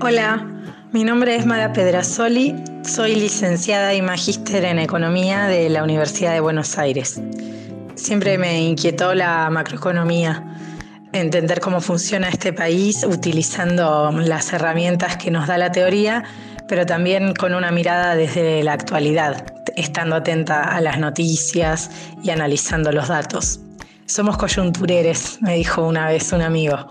Hola, mi nombre es Mara Pedrasoli, soy licenciada y magíster en Economía de la Universidad de Buenos Aires. Siempre me inquietó la macroeconomía, entender cómo funciona este país utilizando las herramientas que nos da la teoría, pero también con una mirada desde la actualidad, estando atenta a las noticias y analizando los datos. Somos coyuntureres, me dijo una vez un amigo.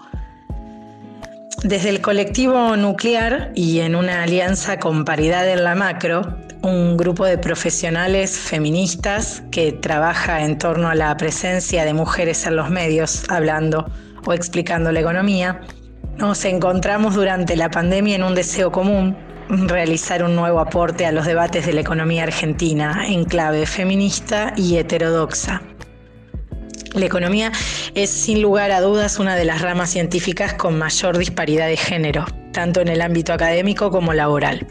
Desde el colectivo nuclear y en una alianza con Paridad en la Macro, un grupo de profesionales feministas que trabaja en torno a la presencia de mujeres en los medios hablando o explicando la economía, nos encontramos durante la pandemia en un deseo común, realizar un nuevo aporte a los debates de la economía argentina en clave feminista y heterodoxa. La economía es sin lugar a dudas una de las ramas científicas con mayor disparidad de género, tanto en el ámbito académico como laboral.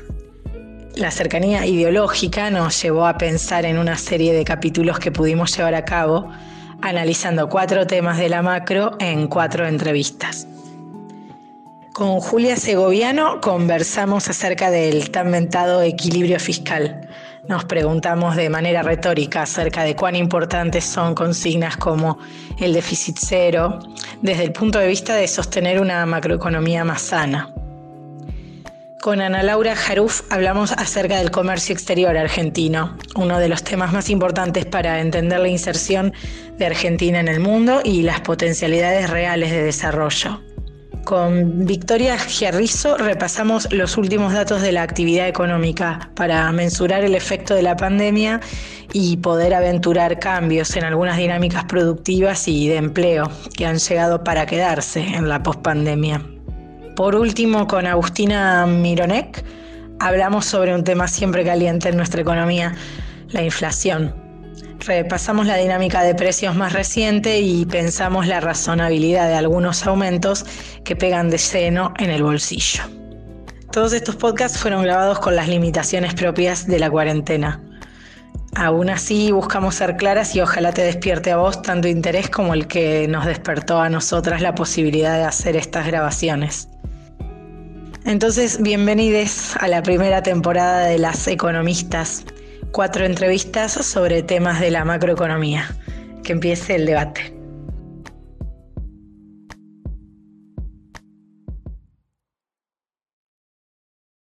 La cercanía ideológica nos llevó a pensar en una serie de capítulos que pudimos llevar a cabo, analizando cuatro temas de la macro en cuatro entrevistas. Con Julia Segoviano conversamos acerca del tan mentado equilibrio fiscal, nos preguntamos de manera retórica acerca de cuán importantes son consignas como el déficit cero desde el punto de vista de sostener una macroeconomía más sana. Con Ana Laura Jaruf hablamos acerca del comercio exterior argentino, uno de los temas más importantes para entender la inserción de Argentina en el mundo y las potencialidades reales de desarrollo. Con Victoria Giarrizo repasamos los últimos datos de la actividad económica para mensurar el efecto de la pandemia y poder aventurar cambios en algunas dinámicas productivas y de empleo que han llegado para quedarse en la pospandemia. Por último, con Agustina Mironek hablamos sobre un tema siempre caliente en nuestra economía, la inflación repasamos la dinámica de precios más reciente y pensamos la razonabilidad de algunos aumentos que pegan de seno en el bolsillo. Todos estos podcasts fueron grabados con las limitaciones propias de la cuarentena. Aún así, buscamos ser claras y ojalá te despierte a vos tanto interés como el que nos despertó a nosotras la posibilidad de hacer estas grabaciones. Entonces, bienvenidos a la primera temporada de Las Economistas, cuatro entrevistas sobre temas de la macroeconomía. Que empiece el debate.